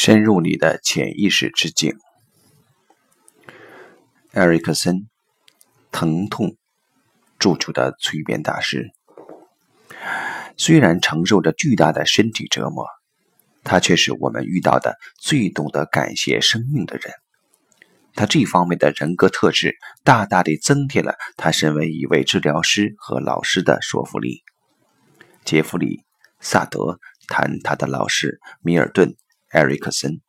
深入你的潜意识之境。艾瑞克森，疼痛铸就的催眠大师，虽然承受着巨大的身体折磨，他却是我们遇到的最懂得感谢生命的人。他这方面的人格特质，大大地增添了他身为一位治疗师和老师的说服力。杰弗里·萨德谈他的老师米尔顿。艾瑞克森，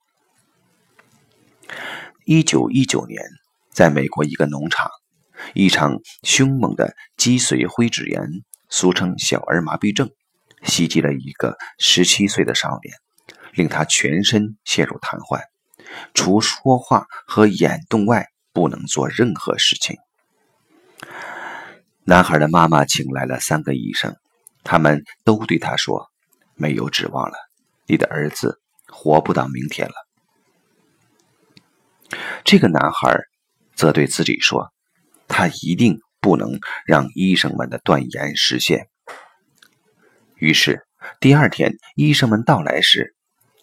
一九一九年，在美国一个农场，一场凶猛的脊髓灰质炎（俗称小儿麻痹症）袭击了一个十七岁的少年，令他全身陷入瘫痪，除说话和眼动外，不能做任何事情。男孩的妈妈请来了三个医生，他们都对他说：“没有指望了，你的儿子。”活不到明天了。这个男孩则对自己说：“他一定不能让医生们的断言实现。”于是第二天医生们到来时，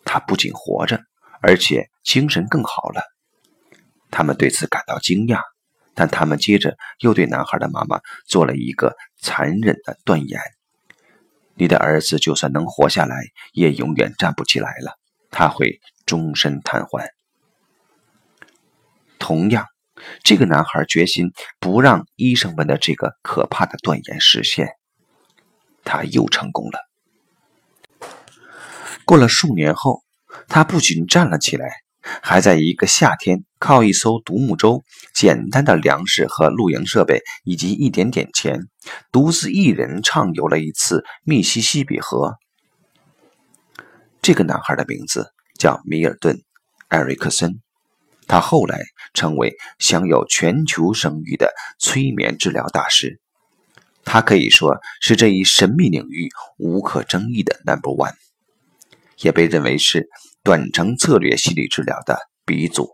他不仅活着，而且精神更好了。他们对此感到惊讶，但他们接着又对男孩的妈妈做了一个残忍的断言：“你的儿子就算能活下来，也永远站不起来了。”他会终身瘫痪。同样，这个男孩决心不让医生们的这个可怕的断言实现。他又成功了。过了数年后，他不仅站了起来，还在一个夏天靠一艘独木舟、简单的粮食和露营设备以及一点点钱，独自一人畅游了一次密西西比河。这个男孩的名字叫米尔顿·艾瑞克森，他后来成为享有全球声誉的催眠治疗大师。他可以说是这一神秘领域无可争议的 Number One，也被认为是短程策略心理治疗的鼻祖。